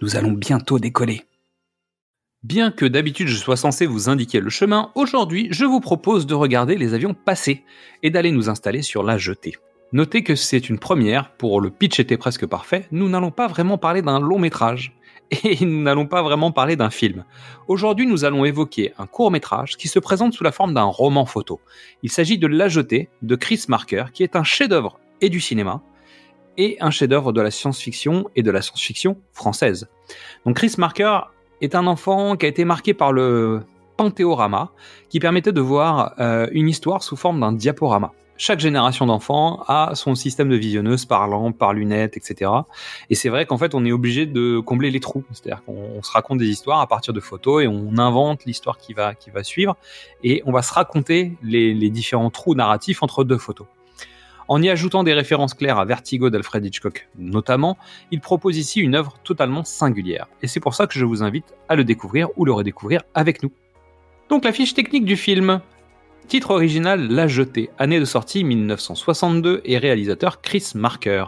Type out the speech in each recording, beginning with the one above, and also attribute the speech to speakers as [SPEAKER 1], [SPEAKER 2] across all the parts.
[SPEAKER 1] nous allons bientôt décoller. Bien que d'habitude je sois censé vous indiquer le chemin, aujourd'hui je vous propose de regarder les avions passer et d'aller nous installer sur la jetée. Notez que c'est une première, pour le pitch était presque parfait, nous n'allons pas vraiment parler d'un long métrage, et nous n'allons pas vraiment parler d'un film. Aujourd'hui nous allons évoquer un court métrage qui se présente sous la forme d'un roman photo. Il s'agit de La Jetée de Chris Marker, qui est un chef-d'œuvre et du cinéma, et un chef-d'œuvre de la science-fiction et de la science-fiction française. Donc Chris Marker est un enfant qui a été marqué par le panthéorama, qui permettait de voir euh, une histoire sous forme d'un diaporama. Chaque génération d'enfants a son système de visionneuse par lampe, par lunettes, etc. Et c'est vrai qu'en fait, on est obligé de combler les trous. C'est-à-dire qu'on se raconte des histoires à partir de photos et on invente l'histoire qui va, qui va suivre. Et on va se raconter les différents trous narratifs entre deux photos. En y ajoutant des références claires à Vertigo d'Alfred Hitchcock notamment, il propose ici une œuvre totalement singulière. Et c'est pour ça que je vous invite à le découvrir ou le redécouvrir avec nous. Donc la fiche technique du film. Titre original La Jetée, année de sortie 1962 et réalisateur Chris Marker.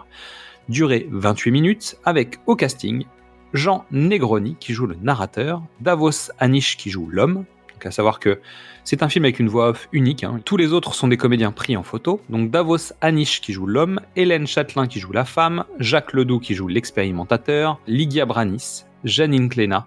[SPEAKER 1] Durée 28 minutes avec au casting Jean Negroni qui joue le narrateur, Davos Anish qui joue l'homme, à savoir que c'est un film avec une voix off unique. Hein. Tous les autres sont des comédiens pris en photo. Donc Davos Anish qui joue l'homme, Hélène Châtelain qui joue la femme, Jacques Ledoux qui joue l'expérimentateur, Lydia Branis, Janine Klena,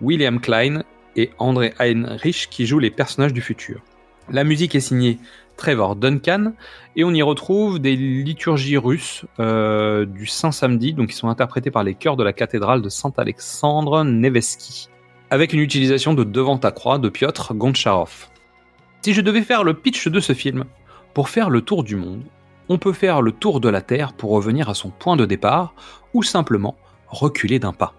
[SPEAKER 1] William Klein et André Heinrich qui jouent les personnages du futur. La musique est signée Trevor Duncan et on y retrouve des liturgies russes euh, du Saint Samedi, donc qui sont interprétées par les chœurs de la cathédrale de Saint-Alexandre Nevesky, avec une utilisation de Devant ta croix de Piotr Goncharov. Si je devais faire le pitch de ce film, pour faire le tour du monde, on peut faire le tour de la Terre pour revenir à son point de départ, ou simplement reculer d'un pas.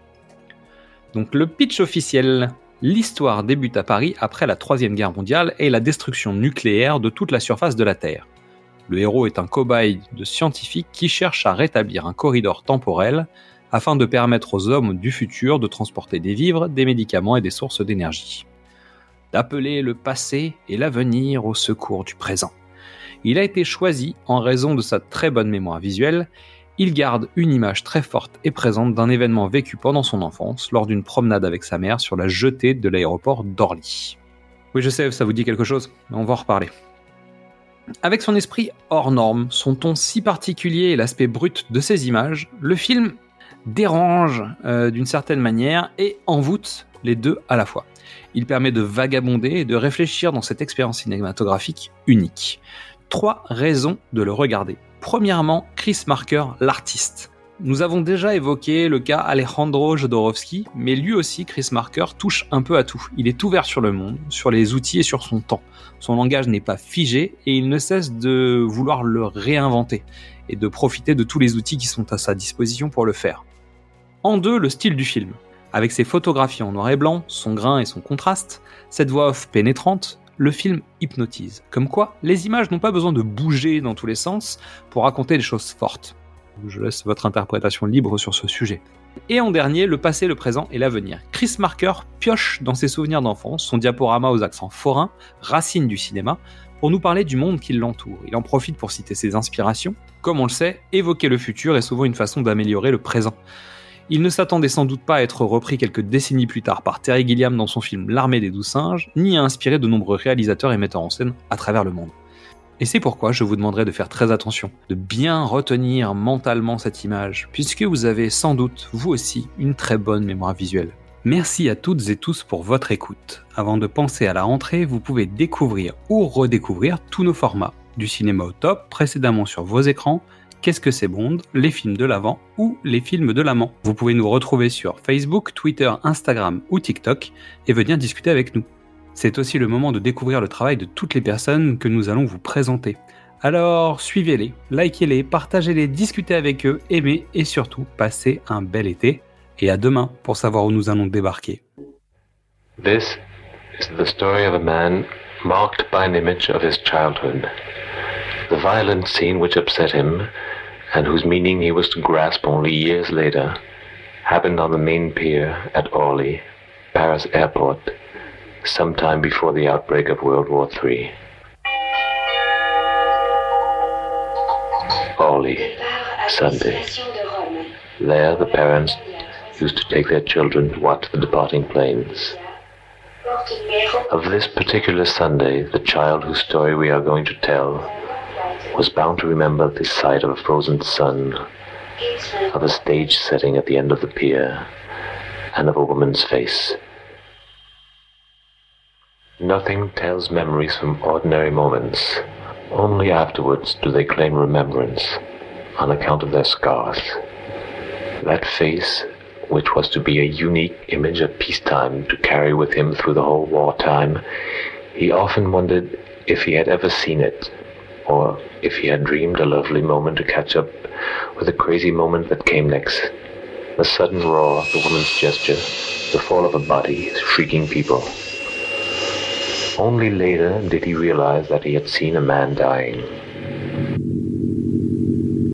[SPEAKER 1] Donc le pitch officiel, l'histoire débute à Paris après la Troisième Guerre mondiale et la destruction nucléaire de toute la surface de la Terre. Le héros est un cobaye de scientifiques qui cherche à rétablir un corridor temporel afin de permettre aux hommes du futur de transporter des vivres, des médicaments et des sources d'énergie d'appeler le passé et l'avenir au secours du présent. Il a été choisi en raison de sa très bonne mémoire visuelle. Il garde une image très forte et présente d'un événement vécu pendant son enfance lors d'une promenade avec sa mère sur la jetée de l'aéroport d'Orly. Oui, je sais, ça vous dit quelque chose, mais on va en reparler. Avec son esprit hors norme, son ton si particulier et l'aspect brut de ses images, le film dérange euh, d'une certaine manière et envoûte les deux à la fois. Il permet de vagabonder et de réfléchir dans cette expérience cinématographique unique. Trois raisons de le regarder. Premièrement, Chris Marker, l'artiste. Nous avons déjà évoqué le cas Alejandro Jodorowsky, mais lui aussi, Chris Marker, touche un peu à tout. Il est ouvert sur le monde, sur les outils et sur son temps. Son langage n'est pas figé et il ne cesse de vouloir le réinventer et de profiter de tous les outils qui sont à sa disposition pour le faire. En deux, le style du film. Avec ses photographies en noir et blanc, son grain et son contraste, cette voix off pénétrante, le film hypnotise. Comme quoi, les images n'ont pas besoin de bouger dans tous les sens pour raconter des choses fortes. Je laisse votre interprétation libre sur ce sujet. Et en dernier, le passé, le présent et l'avenir. Chris Marker pioche dans ses souvenirs d'enfance, son diaporama aux accents forains, racine du cinéma, pour nous parler du monde qui l'entoure. Il en profite pour citer ses inspirations. Comme on le sait, évoquer le futur est souvent une façon d'améliorer le présent. Il ne s'attendait sans doute pas à être repris quelques décennies plus tard par Terry Gilliam dans son film L'armée des douze singes, ni à inspirer de nombreux réalisateurs et metteurs en scène à travers le monde. Et c'est pourquoi je vous demanderai de faire très attention, de bien retenir mentalement cette image, puisque vous avez sans doute, vous aussi, une très bonne mémoire visuelle. Merci à toutes et tous pour votre écoute. Avant de penser à la rentrée, vous pouvez découvrir ou redécouvrir tous nos formats, du cinéma au top précédemment sur vos écrans, Qu'est-ce que c'est Bond Les films de l'avant ou les films de l'amant Vous pouvez nous retrouver sur Facebook, Twitter, Instagram ou TikTok et venir discuter avec nous. C'est aussi le moment de découvrir le travail de toutes les personnes que nous allons vous présenter. Alors suivez-les, likez-les, partagez-les, discutez avec eux, aimez et surtout passez un bel été. Et à demain pour savoir où nous allons débarquer.
[SPEAKER 2] This is the story of a man marked by an image of his childhood. The violent scene which upset him, and whose meaning he was to grasp only years later, happened on the main pier at Orly, Paris airport, sometime before the outbreak of World War III. Orly, Sunday. There the parents used to take their children to watch the departing planes. Of this particular Sunday, the child whose story we are going to tell was bound to remember the sight of a frozen sun, of a stage setting at the end of the pier, and of a woman's face. Nothing tells memories from ordinary moments. Only afterwards do they claim remembrance on account of their scars. That face which was to be a unique image of peacetime to carry with him through the whole wartime, he often wondered if he had ever seen it, or if he had dreamed a lovely moment to catch up with the crazy moment that came next. The sudden roar of the woman's gesture, the fall of a body, shrieking people. Only later did he realize that he had seen a man dying.